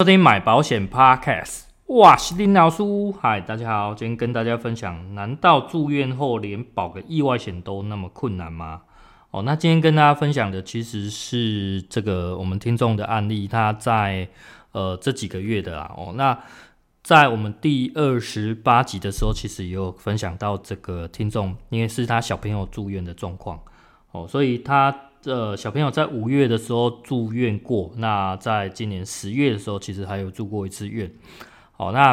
收听买保险 Podcast，哇，是林老师，嗨，大家好，今天跟大家分享，难道住院后连保个意外险都那么困难吗？哦，那今天跟大家分享的其实是这个我们听众的案例，他在呃这几个月的啦，哦，那在我们第二十八集的时候，其实也有分享到这个听众，因为是他小朋友住院的状况，哦，所以他。这小朋友在五月的时候住院过，那在今年十月的时候，其实还有住过一次院。好，那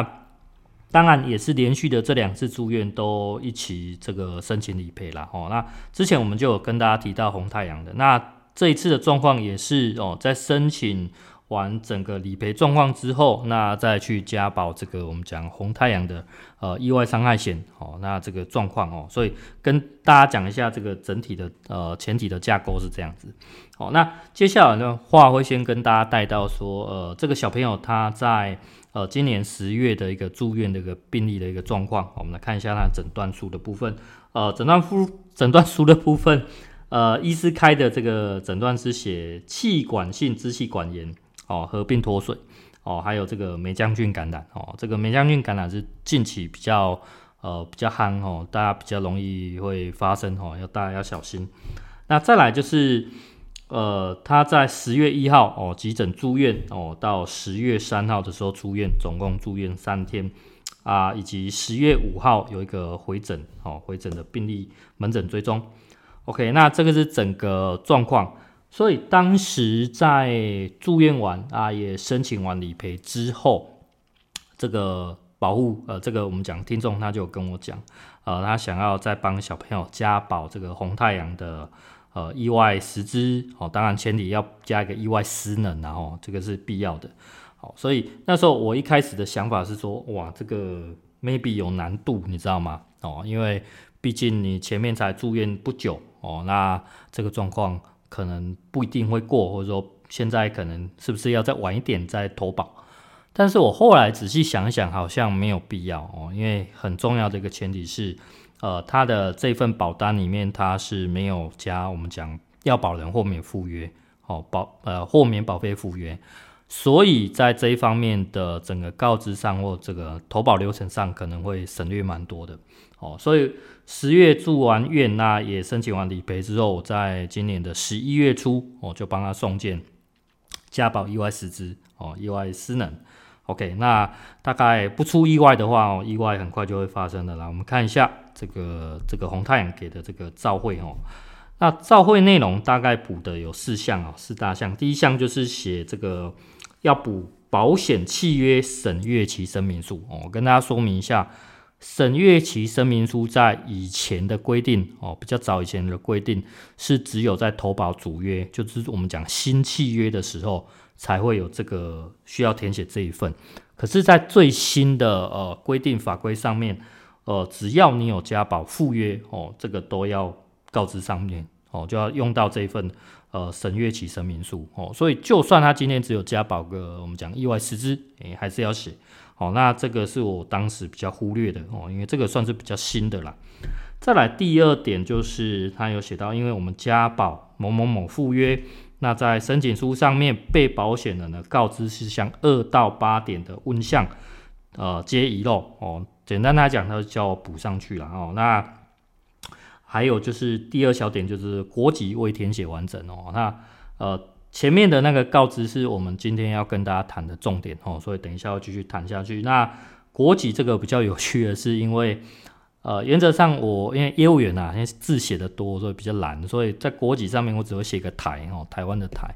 当然也是连续的这两次住院都一起这个申请理赔了。哦，那之前我们就有跟大家提到红太阳的，那这一次的状况也是哦，在申请。完整个理赔状况之后，那再去加保这个我们讲红太阳的呃意外伤害险哦，那这个状况哦，所以跟大家讲一下这个整体的呃前提的架构是这样子。好，那接下来呢话会先跟大家带到说呃这个小朋友他在呃今年十月的一个住院的一个病例的一个状况，我们来看一下他诊断书的部分。呃，诊断书诊断书的部分，呃，医师开的这个诊断是写气管性支气管炎。哦，合并脱水，哦，还有这个霉浆菌感染，哦，这个霉浆菌感染是近期比较呃比较夯哦，大家比较容易会发生哦，要大家要小心。那再来就是呃，他在十月一号哦急诊住院哦，到十月三号的时候出院，总共住院三天啊，以及十月五号有一个回诊哦，回诊的病例门诊追踪。OK，那这个是整个状况。所以当时在住院完啊，也申请完理赔之后，这个保护呃，这个我们讲听众他就跟我讲，呃，他想要再帮小朋友加保这个红太阳的呃意外实支哦，当然前提要加一个意外失能，然后这个是必要的。好，所以那时候我一开始的想法是说，哇，这个 maybe 有难度，你知道吗？哦，因为毕竟你前面才住院不久哦，那这个状况。可能不一定会过，或者说现在可能是不是要再晚一点再投保？但是我后来仔细想想，好像没有必要哦，因为很重要的一个前提是，呃，他的这份保单里面他是没有加我们讲要保人豁免赴约，哦，保呃豁免保费赴约，所以在这一方面的整个告知上或这个投保流程上可能会省略蛮多的。哦，所以十月住完院，那也申请完理赔之后，在今年的十一月初，我就帮他送件家保意外实支，哦，意外失能。OK，那大概不出意外的话，哦，意外很快就会发生的啦。我们看一下这个这个红太阳给的这个照会哦，那照会内容大概补的有四项哦，四大项。第一项就是写这个要补保险契约审阅期声明书哦，我跟大家说明一下。审阅期声明书在以前的规定哦，比较早以前的规定是只有在投保主约，就是我们讲新契约的时候才会有这个需要填写这一份。可是，在最新的呃规定法规上面，呃，只要你有加保附约哦，这个都要告知上面哦，就要用到这一份呃审阅期声明书哦。所以，就算他今天只有加保个我们讲意外实支，诶，还是要写。哦，那这个是我当时比较忽略的哦，因为这个算是比较新的啦。再来第二点就是，他有写到，因为我们加保某某某赴约，那在申请书上面被保险人的告知事项二到八点的问项，呃，皆遗漏哦。简单来讲，他就叫我补上去了哦。那还有就是第二小点就是国籍未填写完整哦。那呃。前面的那个告知是我们今天要跟大家谈的重点哦，所以等一下要继续谈下去。那国籍这个比较有趣的是，因为呃，原则上我因为业务员呐，因为字写的多，所以比较懒，所以在国籍上面我只会写个台哦，台湾的台。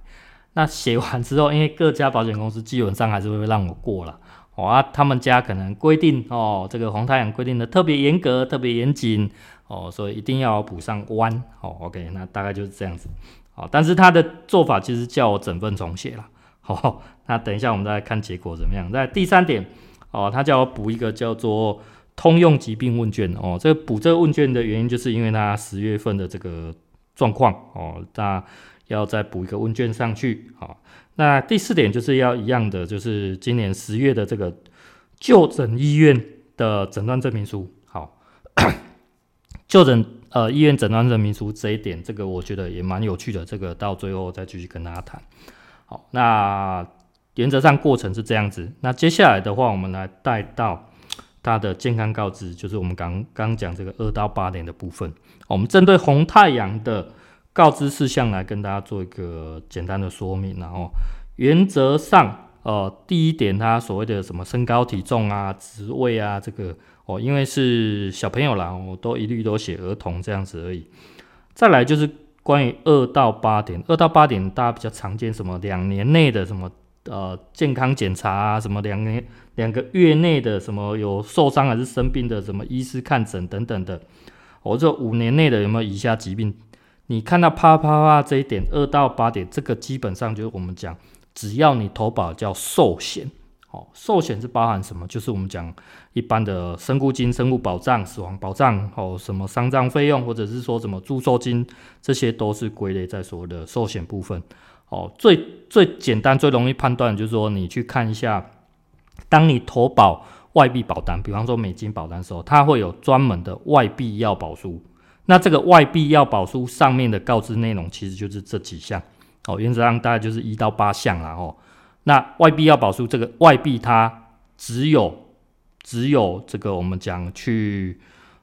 那写完之后，因为各家保险公司基本上还是会让我过了哦啊，他们家可能规定哦，这个红太阳规定的特别严格、特别严谨哦，所以一定要补上弯哦。OK，那大概就是这样子。好，但是他的做法其实叫我整份重写了。好，那等一下我们再看结果怎么样。在第三点，哦，他叫我补一个叫做通用疾病问卷。哦，这个补这个问卷的原因，就是因为他十月份的这个状况。哦，那要再补一个问卷上去。好，那第四点就是要一样的，就是今年十月的这个就诊医院的诊断证明书。就诊。呃，医院诊断证明书这一点，这个我觉得也蛮有趣的。这个到最后再继续跟大家谈。好，那原则上过程是这样子。那接下来的话，我们来带到它的健康告知，就是我们刚刚讲这个二到八点的部分。我们针对红太阳的告知事项来跟大家做一个简单的说明。然后原则上，呃，第一点，他所谓的什么身高体重啊、职位啊，这个哦，因为是小朋友啦，我都一律都写儿童这样子而已。再来就是关于二到八点，二到八点大家比较常见什么两年内的什么呃健康检查啊，什么两年两个月内的什么有受伤还是生病的什么医师看诊等等的，或者五年内的有没有以下疾病？你看到啪啪啪这一点，二到八点这个基本上就是我们讲，只要你投保叫寿险。哦，寿险是包含什么？就是我们讲一般的身故金、身故保障、死亡保障，哦，什么丧葬费用，或者是说什么祝寿金，这些都是归类在所谓的寿险部分。哦，最最简单、最容易判断就是说，你去看一下，当你投保外币保单，比方说美金保单的时候，它会有专门的外币要保书。那这个外币要保书上面的告知内容，其实就是这几项。哦，原则上大概就是一到八项啦。哦。那外币要保书，这个外币它只有只有这个我们讲去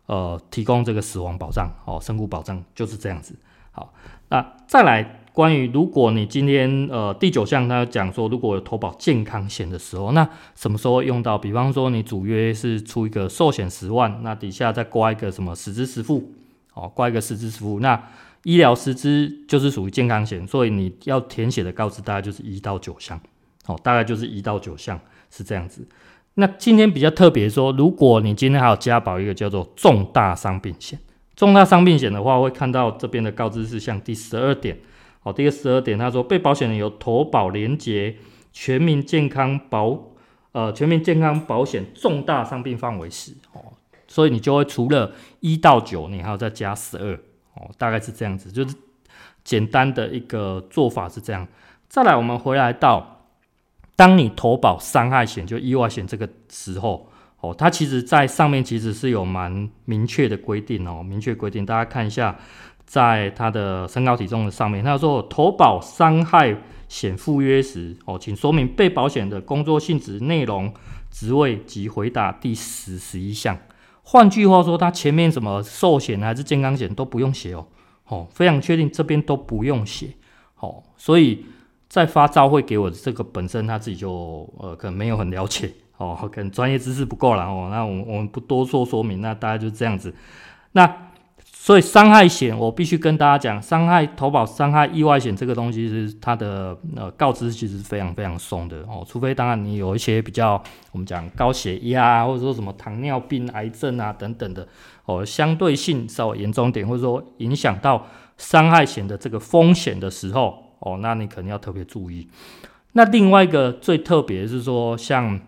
呃提供这个死亡保障哦，身故保障就是这样子。好，那再来关于如果你今天呃第九项它讲说，如果有投保健康险的时候，那什么时候用到？比方说你主约是出一个寿险十万，那底下再挂一个什么实支实付哦，挂一个实支实付，那医疗师资就是属于健康险，所以你要填写的告知大概就是一到九项。哦，大概就是一到九项是这样子。那今天比较特别说，如果你今天还有加保一个叫做重大伤病险，重大伤病险的话，会看到这边的告知事项第十二点。哦，第十二点，他说被保险人有投保连结全民健康保呃全民健康保险重大伤病范围时，哦，所以你就会除了一到九，你还要再加十二。哦，大概是这样子，就是简单的一个做法是这样。再来，我们回来到。当你投保伤害险，就意外险这个时候，哦，它其实在上面其实是有蛮明确的规定哦，明确规定，大家看一下，在它的身高体重的上面，他说投保伤害险赴约时，哦，请说明被保险的工作性质、内容、职位及回答第十、十一项。换句话说，他前面什么寿险还是健康险都不用写哦，哦，非常确定这边都不用写，哦，所以。在发照会给我的这个本身他自己就呃可能没有很了解哦，可能专业知识不够了哦。那我我们不多做说明，那大家就这样子。那所以伤害险我必须跟大家讲，伤害投保伤害意外险这个东西是它的呃告知其实是非常非常松的哦，除非当然你有一些比较我们讲高血压或者说什么糖尿病、癌症啊等等的哦，相对性稍微严重点，或者说影响到伤害险的这个风险的时候。哦，那你肯定要特别注意。那另外一个最特别是说，像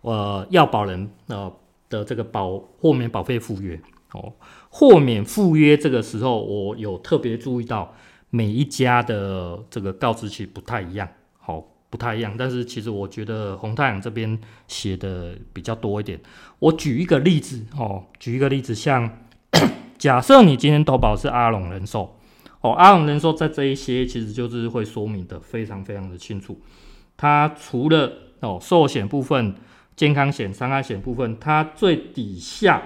呃要保人呃的这个保豁免保费附约哦，豁免赴约这个时候，我有特别注意到每一家的这个告知其实不太一样，好、不太一样。但是其实我觉得红太阳这边写的比较多一点。我举一个例子哦，举一个例子，像 假设你今天投保是阿龙人寿。哦，阿龙人寿在这一些其实就是会说明的非常非常的清楚。它除了哦寿险部分、健康险、伤害险部分，它最底下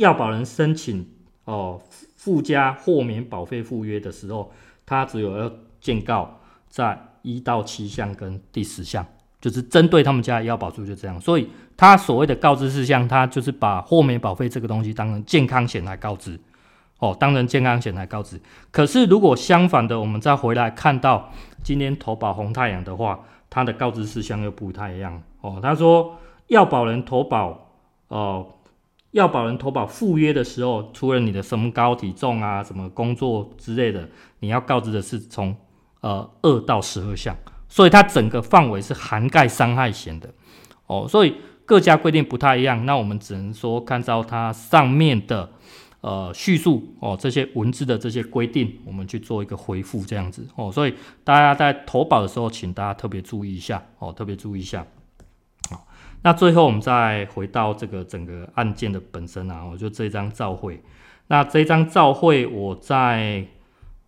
要保人申请哦附加豁免保费附约的时候，他只有要建告在一到七项跟第十项，就是针对他们家的要保书就这样。所以他所谓的告知事项，他就是把豁免保费这个东西当成健康险来告知。哦，当成健康险来告知。可是如果相反的，我们再回来看到今天投保红太阳的话，它的告知事项又不太一样。哦，他说要保人投保，哦，要保人投保赴约的时候，除了你的身高体重啊、什么工作之类的，你要告知的是从呃二到十二项，所以它整个范围是涵盖伤害险的。哦，所以各家规定不太一样，那我们只能说看到它上面的。呃，叙述哦，这些文字的这些规定，我们去做一个回复，这样子哦。所以大家在投保的时候，请大家特别注意一下哦，特别注意一下。那最后我们再回到这个整个案件的本身啊，我就这张照会。那这张照会，我在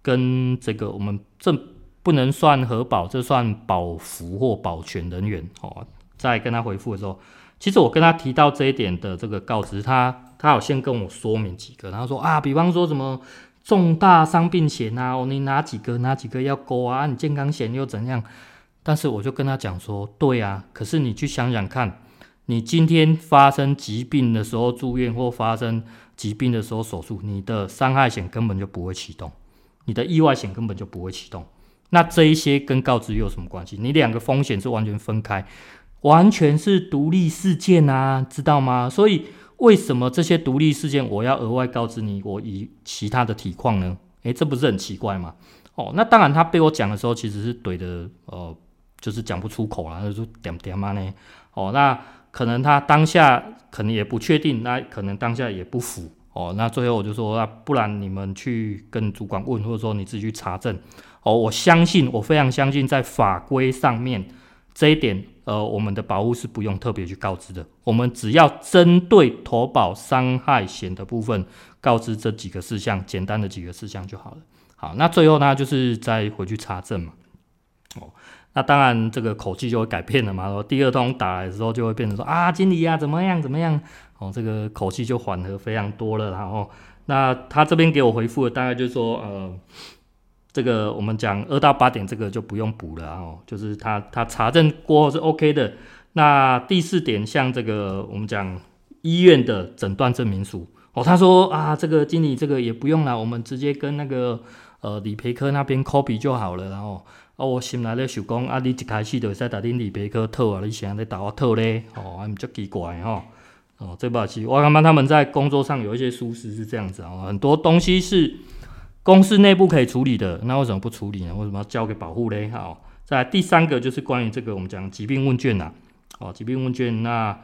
跟这个我们正不能算核保，这算保服或保全人员哦。在跟他回复的时候，其实我跟他提到这一点的这个告知，他他有先跟我说明几个，然后说啊，比方说什么重大伤病险啊，哦，你哪几个哪几个要勾啊？你健康险又怎样？但是我就跟他讲说，对啊，可是你去想想看，你今天发生疾病的时候住院或发生疾病的时候手术，你的伤害险根本就不会启动，你的意外险根本就不会启动。那这一些跟告知又有什么关系？你两个风险是完全分开，完全是独立事件啊，知道吗？所以为什么这些独立事件我要额外告知你？我以其他的体况呢？诶，这不是很奇怪吗？哦，那当然，他被我讲的时候其实是怼的，呃。就是讲不出口了，就是点点嘛呢？哦，那可能他当下可能也不确定，那可能当下也不符哦。那最后我就说，那不然你们去跟主管问，或者说你自己去查证哦。我相信，我非常相信，在法规上面这一点，呃，我们的保护是不用特别去告知的。我们只要针对投保伤害险的部分告知这几个事项，简单的几个事项就好了。好，那最后呢，就是再回去查证嘛。那当然，这个口气就会改变了嘛。然后第二通打来的时候，就会变成说啊，经理呀、啊，怎么样怎么样？哦，这个口气就缓和非常多了。然后，那他这边给我回复的大概就是说，呃，这个我们讲二到八点这个就不用补了哦，就是他他查证过后是 OK 的。那第四点，像这个我们讲医院的诊断证明书哦，他说啊，这个经理这个也不用了，我们直接跟那个呃理赔科那边 copy 就好了。然后。啊，我心内咧想讲，啊，你一开始就会使打恁理赔科套啊，你现在在打我套咧，哦，还足奇怪吼，哦，这把是，我感觉他们在工作上有一些疏失是这样子啊，很多东西是公司内部可以处理的，那为什么不处理呢？为什么要交给保护咧？好，在第三个就是关于这个我们讲疾病问卷呐，哦，疾病问卷，那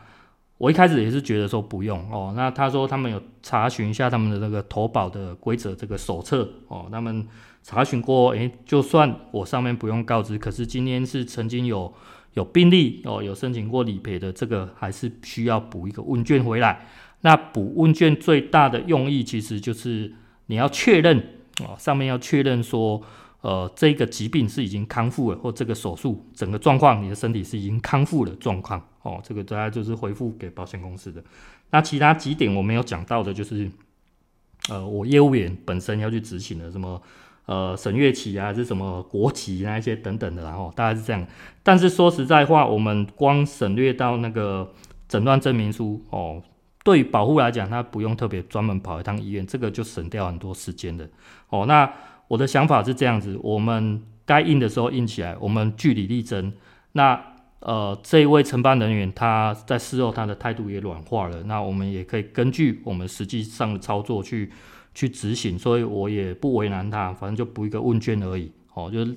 我一开始也是觉得说不用哦，那他说他们有查询一下他们的那个投保的规则这个手册哦，他们。查询过，诶，就算我上面不用告知，可是今天是曾经有有病例哦，有申请过理赔的，这个还是需要补一个问卷回来。那补问卷最大的用意，其实就是你要确认哦，上面要确认说，呃，这个疾病是已经康复了，或这个手术整个状况，你的身体是已经康复了状况哦。这个大家就是回复给保险公司的。那其他几点我没有讲到的，就是呃，我业务员本身要去执行的什么。呃，审阅期啊，是什么国籍那一些等等的，然后大概是这样。但是说实在话，我们光省略到那个诊断证明书哦，对保护来讲，他不用特别专门跑一趟医院，这个就省掉很多时间的哦。那我的想法是这样子，我们该印的时候印起来，我们据理力争。那呃，这一位承办人员他在事后他的态度也软化了，那我们也可以根据我们实际上的操作去。去执行，所以我也不为难他，反正就补一个问卷而已。哦，就是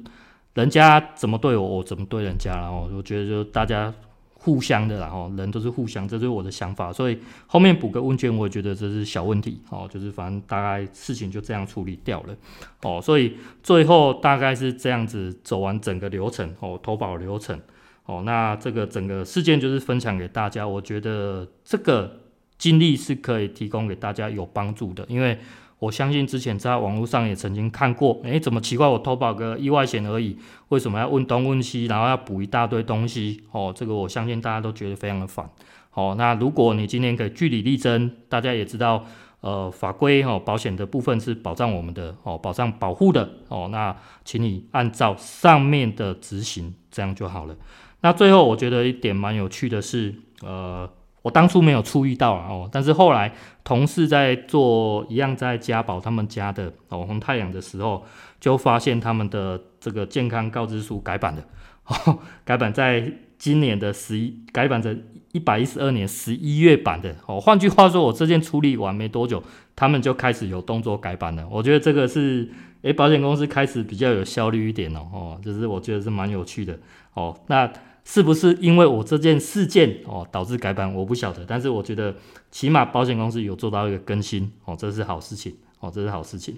人家怎么对我，我怎么对人家。然后我觉得就大家互相的，然后人都是互相，这是我的想法。所以后面补个问卷，我也觉得这是小问题。哦，就是反正大概事情就这样处理掉了。哦，所以最后大概是这样子走完整个流程。哦，投保流程。哦，那这个整个事件就是分享给大家，我觉得这个经历是可以提供给大家有帮助的，因为。我相信之前在网络上也曾经看过，诶，怎么奇怪？我投保个意外险而已，为什么要问东问西，然后要补一大堆东西？哦，这个我相信大家都觉得非常的烦。哦，那如果你今天可以据理力争，大家也知道，呃，法规哦，保险的部分是保障我们的哦，保障保护的哦，那请你按照上面的执行，这样就好了。那最后我觉得一点蛮有趣的是，呃。我当初没有注意到，哦，但是后来同事在做一样在加保他们家的哦红太阳的时候，就发现他们的这个健康告知书改版了，哦，改版在今年的十一，改版在一百一十二年十一月版的哦。换句话说，我这件处理完没多久，他们就开始有动作改版了。我觉得这个是，诶，保险公司开始比较有效率一点哦，哦，就是我觉得是蛮有趣的哦。那。是不是因为我这件事件哦导致改版？我不晓得，但是我觉得起码保险公司有做到一个更新哦，这是好事情哦，这是好事情。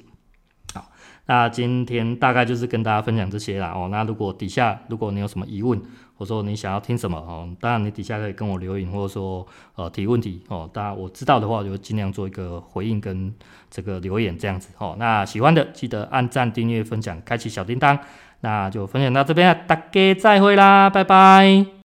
好，那今天大概就是跟大家分享这些啦哦。那如果底下如果你有什么疑问，或者说你想要听什么哦，当然你底下可以跟我留言，或者说呃提问题哦。当然我知道的话，我就尽量做一个回应跟这个留言这样子哦。那喜欢的记得按赞、订阅、分享、开启小叮当。那就分享到这边，大家再会啦，拜拜。